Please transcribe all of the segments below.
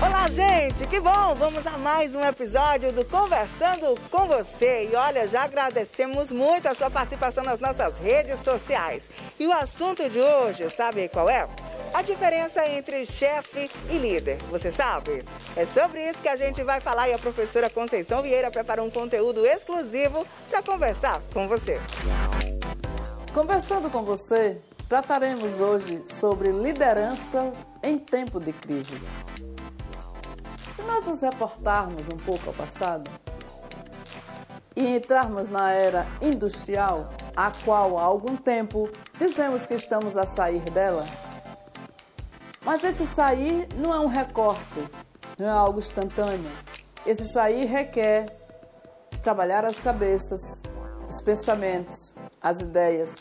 Olá, gente, que bom! Vamos a mais um episódio do Conversando com você. E olha, já agradecemos muito a sua participação nas nossas redes sociais. E o assunto de hoje, sabe qual é? A diferença entre chefe e líder, você sabe? É sobre isso que a gente vai falar e a professora Conceição Vieira preparou um conteúdo exclusivo para conversar com você. Conversando com você, trataremos hoje sobre liderança em tempo de crise. Se nós nos reportarmos um pouco ao passado e entrarmos na era industrial, a qual há algum tempo dizemos que estamos a sair dela, mas esse sair não é um recorte, não é algo instantâneo. Esse sair requer trabalhar as cabeças, os pensamentos, as ideias,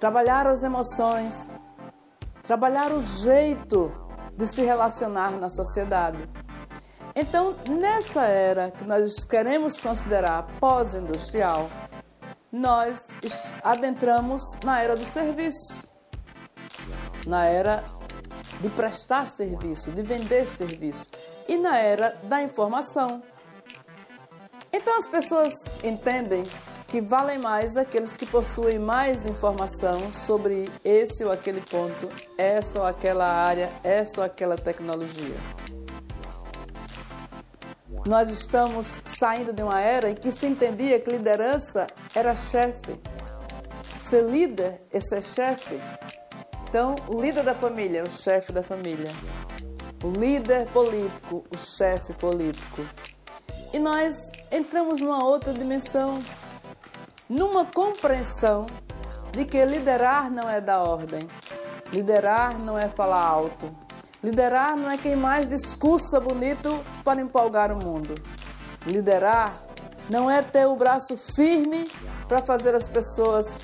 trabalhar as emoções, trabalhar o jeito de se relacionar na sociedade. Então, nessa era que nós queremos considerar pós-industrial, nós adentramos na era do serviço, na era de prestar serviço, de vender serviço, e na era da informação. Então as pessoas entendem que valem mais aqueles que possuem mais informação sobre esse ou aquele ponto, essa ou aquela área, essa ou aquela tecnologia. Nós estamos saindo de uma era em que se entendia que liderança era chefe. Ser líder é ser chefe. Então, o líder da família o chefe da família. O líder político, o chefe político. E nós entramos numa outra dimensão, numa compreensão de que liderar não é da ordem. Liderar não é falar alto. Liderar não é quem mais discursa bonito para empolgar o mundo. Liderar não é ter o braço firme para fazer as pessoas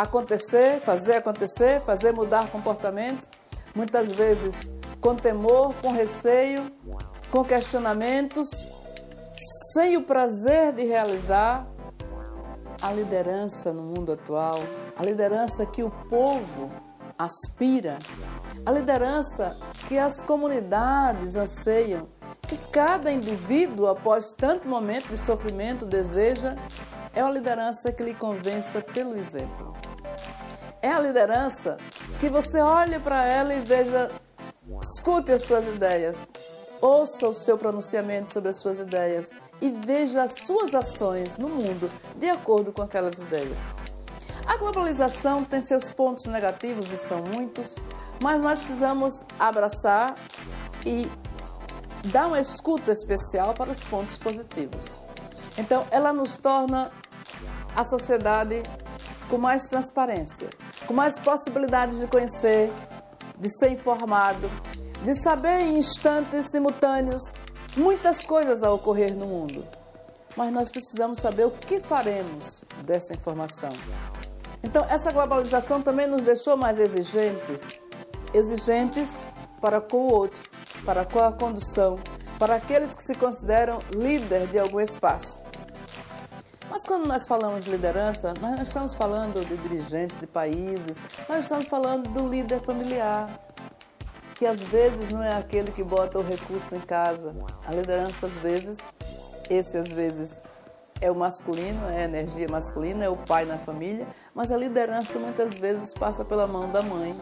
acontecer, fazer acontecer, fazer mudar comportamentos, muitas vezes com temor, com receio, com questionamentos, sem o prazer de realizar a liderança no mundo atual, a liderança que o povo aspira, a liderança que as comunidades anseiam, que cada indivíduo, após tanto momento de sofrimento, deseja, é uma liderança que lhe convença pelo exemplo é a liderança que você olhe para ela e veja, escute as suas ideias, ouça o seu pronunciamento sobre as suas ideias e veja as suas ações no mundo de acordo com aquelas ideias. A globalização tem seus pontos negativos e são muitos, mas nós precisamos abraçar e dar uma escuta especial para os pontos positivos. Então, ela nos torna a sociedade com mais transparência, com mais possibilidades de conhecer, de ser informado, de saber em instantes simultâneos muitas coisas a ocorrer no mundo. Mas nós precisamos saber o que faremos dessa informação. Então, essa globalização também nos deixou mais exigentes exigentes para com o outro, para com a condução, para aqueles que se consideram líder de algum espaço. Mas quando nós falamos de liderança, nós estamos falando de dirigentes de países, nós estamos falando do líder familiar, que às vezes não é aquele que bota o recurso em casa. A liderança, às vezes, esse às vezes é o masculino, é a energia masculina, é o pai na família, mas a liderança muitas vezes passa pela mão da mãe,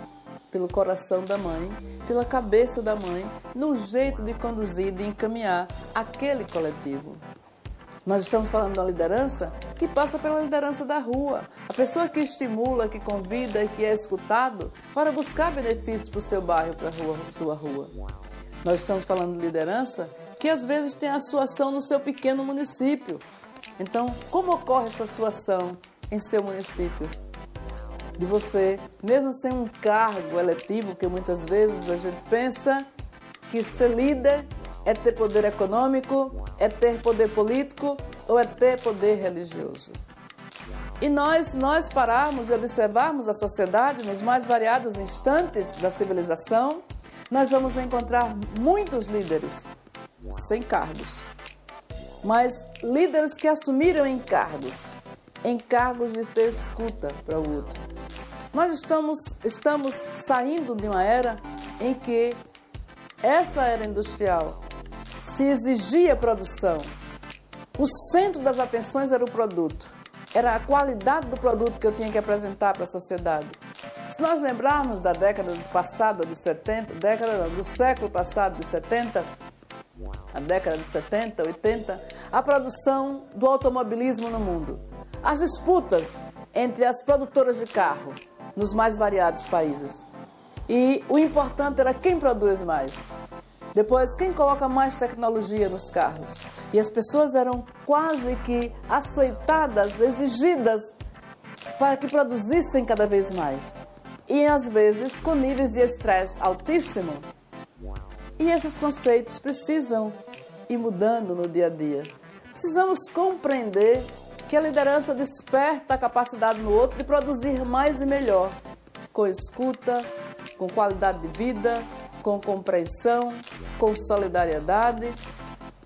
pelo coração da mãe, pela cabeça da mãe, no jeito de conduzir, de encaminhar aquele coletivo. Nós estamos falando de uma liderança que passa pela liderança da rua. A pessoa que estimula, que convida e que é escutado para buscar benefícios para o seu bairro, para a sua rua. Nós estamos falando de liderança que às vezes tem a sua ação no seu pequeno município. Então, como ocorre essa sua ação em seu município? De você, mesmo sem um cargo eletivo, que muitas vezes a gente pensa que ser líder é ter poder econômico, é ter poder político ou é ter poder religioso. E nós, nós pararmos e observarmos a sociedade nos mais variados instantes da civilização, nós vamos encontrar muitos líderes sem cargos, mas líderes que assumiram encargos, em cargos de ter escuta para o outro. Nós estamos, estamos saindo de uma era em que essa era industrial se exigia produção. O centro das atenções era o produto, era a qualidade do produto que eu tinha que apresentar para a sociedade. Se nós lembrarmos da década passada de 70, década do século passado de 70, a década de 70, 80, a produção do automobilismo no mundo, as disputas entre as produtoras de carro nos mais variados países. E o importante era quem produz mais. Depois, quem coloca mais tecnologia nos carros? E as pessoas eram quase que açoitadas, exigidas para que produzissem cada vez mais. E às vezes com níveis de estresse altíssimo. E esses conceitos precisam ir mudando no dia a dia. Precisamos compreender que a liderança desperta a capacidade no outro de produzir mais e melhor, com escuta, com qualidade de vida, com compreensão, com solidariedade.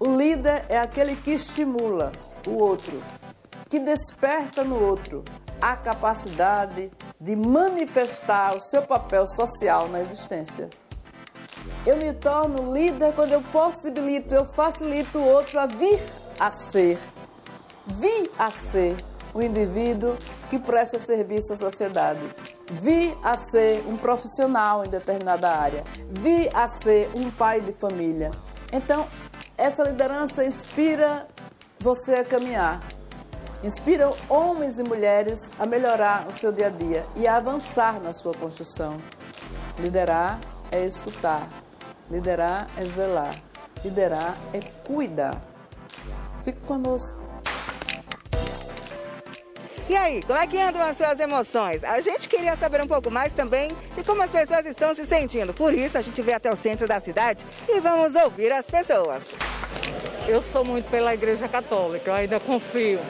O líder é aquele que estimula o outro, que desperta no outro a capacidade de manifestar o seu papel social na existência. Eu me torno líder quando eu possibilito, eu facilito o outro a vir a ser, vir a ser o indivíduo que presta serviço à sociedade, vir a ser um profissional em determinada área, vir a ser um pai de família. Então, essa liderança inspira você a caminhar, inspira homens e mulheres a melhorar o seu dia a dia e a avançar na sua construção. Liderar é escutar, liderar é zelar, liderar é cuidar. Fique conosco. E aí, como é que andam as suas emoções? A gente queria saber um pouco mais também de como as pessoas estão se sentindo. Por isso, a gente veio até o centro da cidade e vamos ouvir as pessoas. Eu sou muito pela Igreja Católica, eu ainda confio,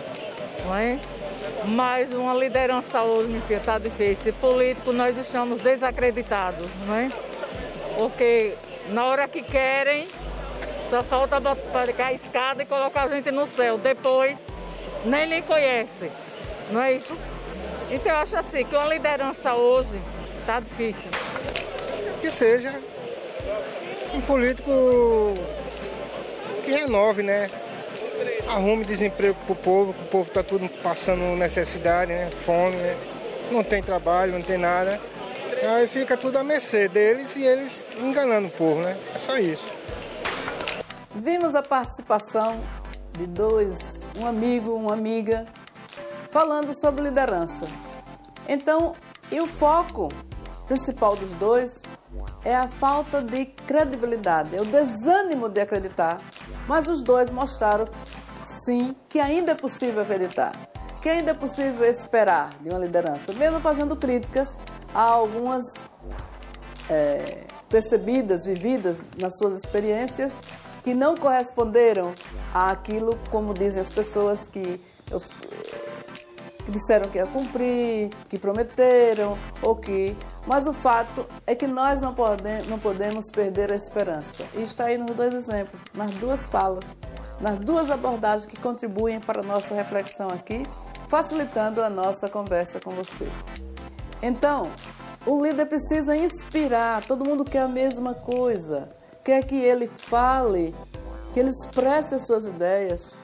não é? Mas uma liderança hoje, minha filha, está difícil. Político, nós estamos desacreditados, não é? Porque na hora que querem, só falta botar a escada e colocar a gente no céu. Depois, nem lhe conhece. Não é isso? Então eu acho assim que uma liderança hoje está difícil. Que seja um político que renove, né? Arrume desemprego para o povo, que o povo está tudo passando necessidade, né? Fome, né? Não tem trabalho, não tem nada. Aí fica tudo à mercê deles e eles enganando o povo, né? É só isso. Vimos a participação de dois, um amigo, uma amiga, falando sobre liderança. Então, e o foco principal dos dois é a falta de credibilidade, é o desânimo de acreditar. Mas os dois mostraram, sim, que ainda é possível acreditar, que ainda é possível esperar de uma liderança, mesmo fazendo críticas a algumas é, percebidas, vividas nas suas experiências, que não corresponderam àquilo, como dizem as pessoas, que eu, que disseram que ia cumprir, que prometeram, ou que. Mas o fato é que nós não, pode, não podemos perder a esperança. E está aí nos dois exemplos, nas duas falas, nas duas abordagens que contribuem para a nossa reflexão aqui, facilitando a nossa conversa com você. Então, o líder precisa inspirar, todo mundo quer a mesma coisa, quer que ele fale, que ele expresse as suas ideias,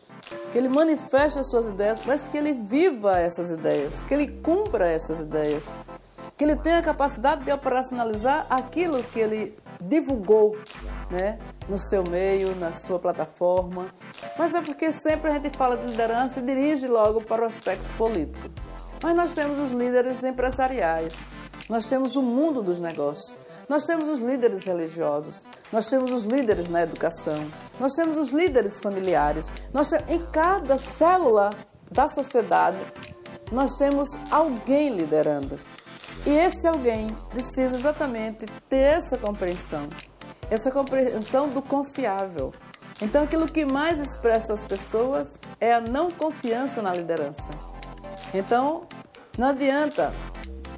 que ele manifeste as suas ideias, mas que ele viva essas ideias, que ele cumpra essas ideias, que ele tenha a capacidade de operacionalizar aquilo que ele divulgou né, no seu meio, na sua plataforma. Mas é porque sempre a gente fala de liderança e dirige logo para o aspecto político. Mas nós temos os líderes empresariais, nós temos o mundo dos negócios. Nós temos os líderes religiosos, nós temos os líderes na educação, nós temos os líderes familiares. Nós temos, em cada célula da sociedade, nós temos alguém liderando. E esse alguém precisa exatamente ter essa compreensão, essa compreensão do confiável. Então, aquilo que mais expressa as pessoas é a não confiança na liderança. Então, não adianta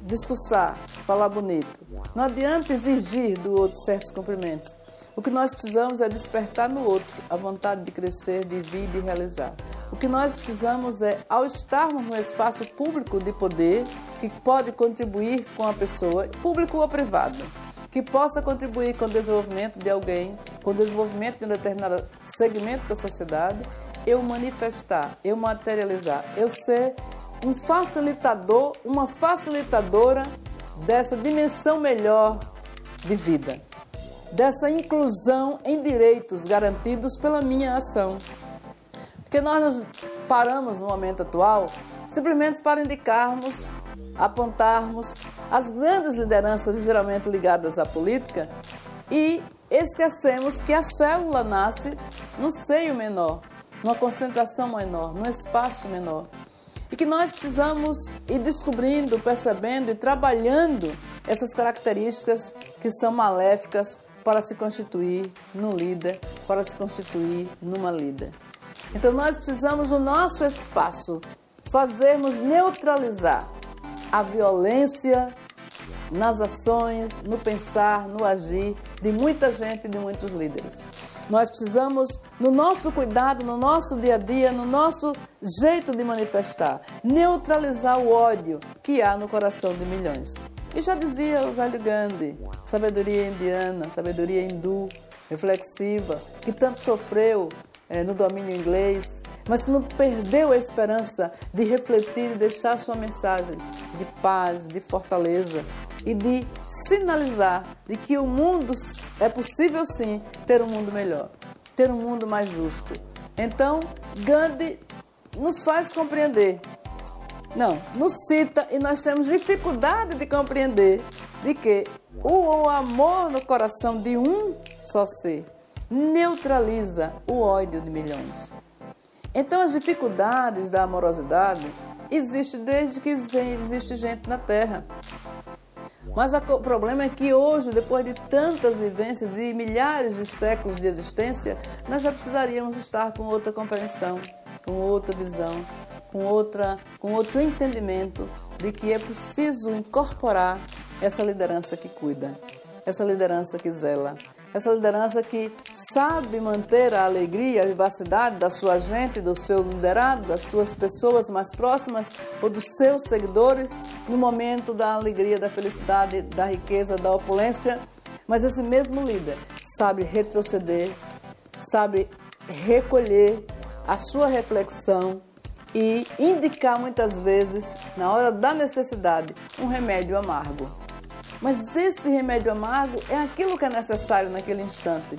discursar, falar bonito. Não adianta exigir do outro certos cumprimentos. O que nós precisamos é despertar no outro a vontade de crescer, de vir, de realizar. O que nós precisamos é, ao estarmos no espaço público de poder, que pode contribuir com a pessoa, público ou privado, que possa contribuir com o desenvolvimento de alguém, com o desenvolvimento de um determinado segmento da sociedade, eu manifestar, eu materializar, eu ser um facilitador, uma facilitadora dessa dimensão melhor de vida, dessa inclusão em direitos garantidos pela minha ação. Porque nós nos paramos no momento atual simplesmente para indicarmos, apontarmos as grandes lideranças geralmente ligadas à política e esquecemos que a célula nasce no seio menor, numa concentração menor, num espaço menor. E que nós precisamos ir descobrindo, percebendo e trabalhando essas características que são maléficas para se constituir num líder, para se constituir numa líder. Então nós precisamos, no nosso espaço, fazermos neutralizar a violência nas ações, no pensar, no agir de muita gente e de muitos líderes. Nós precisamos, no nosso cuidado, no nosso dia a dia, no nosso jeito de manifestar, neutralizar o ódio que há no coração de milhões. E já dizia o velho Gandhi, sabedoria indiana, sabedoria hindu, reflexiva, que tanto sofreu é, no domínio inglês, mas que não perdeu a esperança de refletir e deixar sua mensagem de paz, de fortaleza e de sinalizar de que o mundo é possível sim ter um mundo melhor, ter um mundo mais justo. Então, Gandhi nos faz compreender. Não, nos cita e nós temos dificuldade de compreender de que o amor no coração de um só ser neutraliza o ódio de milhões. Então, as dificuldades da amorosidade existem desde que existe gente na Terra. Mas o problema é que hoje, depois de tantas vivências e milhares de séculos de existência, nós já precisaríamos estar com outra compreensão, com outra visão, com, outra, com outro entendimento de que é preciso incorporar essa liderança que cuida, essa liderança que zela, essa liderança que sabe manter a alegria, a vivacidade da sua gente, do seu liderado, das suas pessoas mais próximas ou dos seus seguidores no momento da alegria, da felicidade, da riqueza, da opulência. Mas esse mesmo líder sabe retroceder, sabe recolher a sua reflexão e indicar muitas vezes, na hora da necessidade, um remédio amargo. Mas esse remédio amargo é aquilo que é necessário naquele instante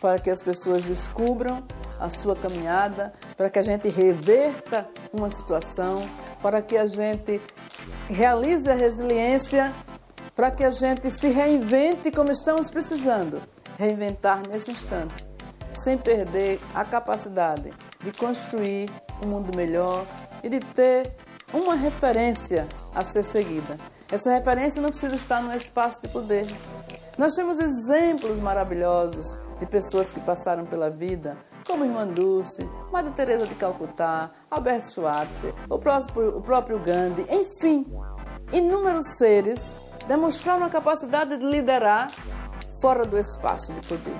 para que as pessoas descubram a sua caminhada, para que a gente reverta uma situação, para que a gente realize a resiliência, para que a gente se reinvente como estamos precisando reinventar nesse instante, sem perder a capacidade de construir um mundo melhor e de ter uma referência a ser seguida. Essa referência não precisa estar no espaço de poder. Nós temos exemplos maravilhosos de pessoas que passaram pela vida, como Irmã Dulce, Madre Teresa de Calcutá, Alberto Schweitzer, o próprio, o próprio Gandhi, enfim, inúmeros seres demonstraram a capacidade de liderar fora do espaço de poder,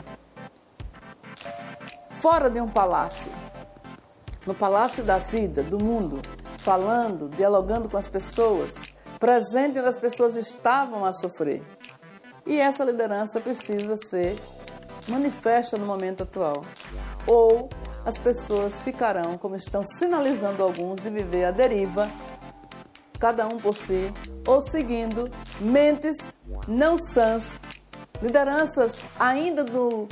fora de um palácio, no palácio da vida, do mundo, falando, dialogando com as pessoas, presente onde as pessoas estavam a sofrer. E essa liderança precisa ser manifesta no momento atual. Ou as pessoas ficarão, como estão sinalizando alguns, de viver a deriva, cada um por si, ou seguindo mentes não sãs, lideranças ainda do,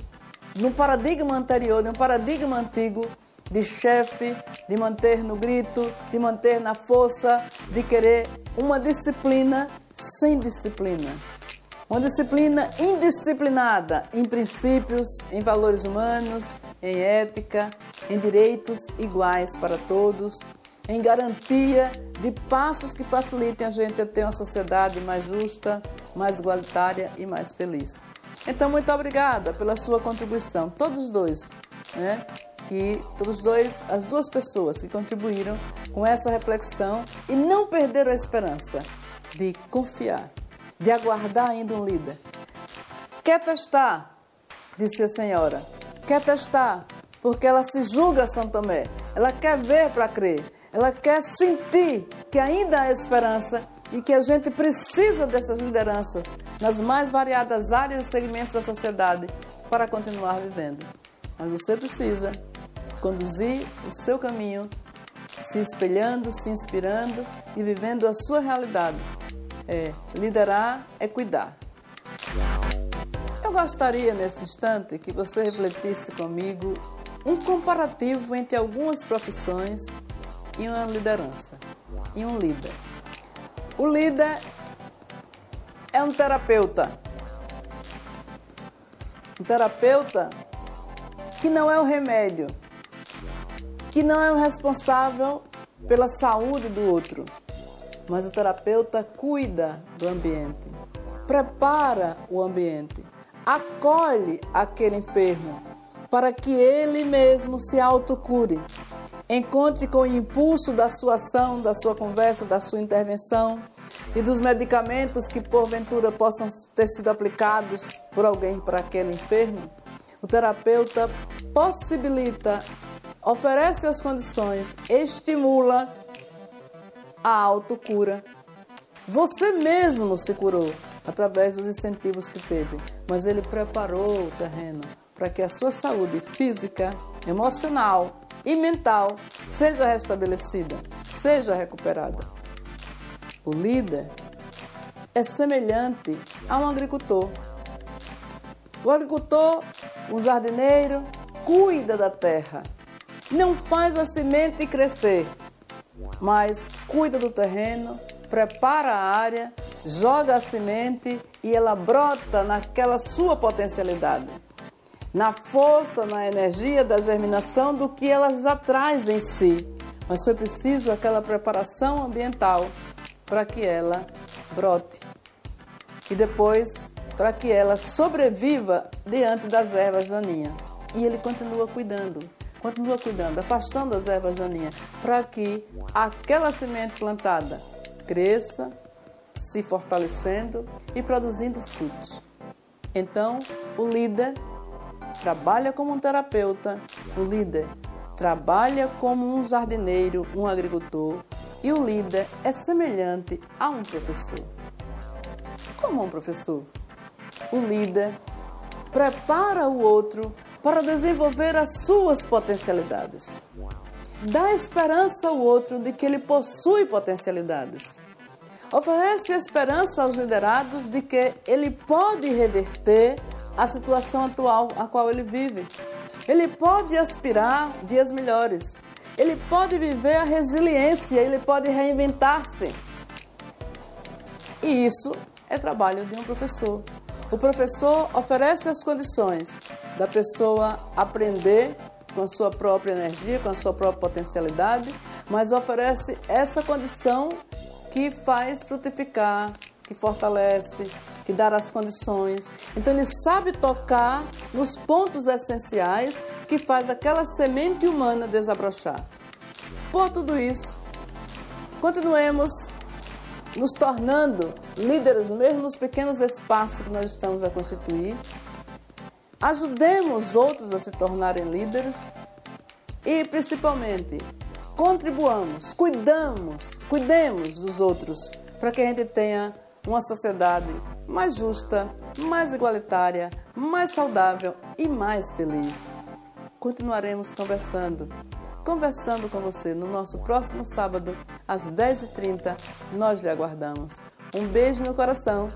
no paradigma anterior, de paradigma antigo, de chefe, de manter no grito, de manter na força, de querer uma disciplina sem disciplina. Uma disciplina indisciplinada em princípios, em valores humanos, em ética, em direitos iguais para todos, em garantia de passos que facilitem a gente a ter uma sociedade mais justa, mais igualitária e mais feliz. Então, muito obrigada pela sua contribuição, todos dois, né? Que todos dois, as duas pessoas que contribuíram com essa reflexão e não perderam a esperança de confiar, de aguardar ainda um líder. Quer testar disse a senhora. Quer testar, porque ela se julga São Tomé. Ela quer ver para crer. Ela quer sentir que ainda há esperança e que a gente precisa dessas lideranças nas mais variadas áreas e segmentos da sociedade para continuar vivendo. Mas você precisa conduzir o seu caminho, se espelhando, se inspirando e vivendo a sua realidade. É, liderar é cuidar. Eu gostaria nesse instante que você refletisse comigo um comparativo entre algumas profissões e uma liderança, e um líder. O líder é um terapeuta. Um terapeuta que não é o remédio, que não é o responsável pela saúde do outro, mas o terapeuta cuida do ambiente, prepara o ambiente, acolhe aquele enfermo para que ele mesmo se autocure. Encontre com o impulso da sua ação, da sua conversa, da sua intervenção e dos medicamentos que porventura possam ter sido aplicados por alguém para aquele enfermo. O terapeuta possibilita, oferece as condições, estimula a autocura. Você mesmo se curou através dos incentivos que teve, mas ele preparou o terreno para que a sua saúde física, emocional e mental seja restabelecida, seja recuperada. O líder é semelhante a um agricultor. O agricultor, um jardineiro, cuida da terra, não faz a semente crescer, mas cuida do terreno, prepara a área, joga a semente e ela brota naquela sua potencialidade na força, na energia da germinação do que ela já traz em si. Mas foi preciso aquela preparação ambiental para que ela brote. E depois para que ela sobreviva diante das ervas daninhas. E ele continua cuidando, continua cuidando, afastando as ervas daninhas, para que aquela semente plantada cresça, se fortalecendo e produzindo frutos. Então, o líder trabalha como um terapeuta, o líder trabalha como um jardineiro, um agricultor, e o líder é semelhante a um professor. Como um professor? O líder prepara o outro para desenvolver as suas potencialidades. Dá esperança ao outro de que ele possui potencialidades. Oferece esperança aos liderados de que ele pode reverter a situação atual a qual ele vive. Ele pode aspirar dias melhores. Ele pode viver a resiliência, ele pode reinventar-se. E isso é trabalho de um professor. O professor oferece as condições da pessoa aprender com a sua própria energia, com a sua própria potencialidade, mas oferece essa condição que faz frutificar, que fortalece, que dá as condições. Então ele sabe tocar nos pontos essenciais que faz aquela semente humana desabrochar. Por tudo isso, continuemos nos tornando líderes mesmo nos pequenos espaços que nós estamos a constituir. Ajudemos outros a se tornarem líderes e principalmente contribuamos, cuidamos, cuidemos dos outros para que a gente tenha uma sociedade mais justa, mais igualitária, mais saudável e mais feliz. Continuaremos conversando, conversando com você no nosso próximo sábado, às 10h30. Nós lhe aguardamos. Um beijo no coração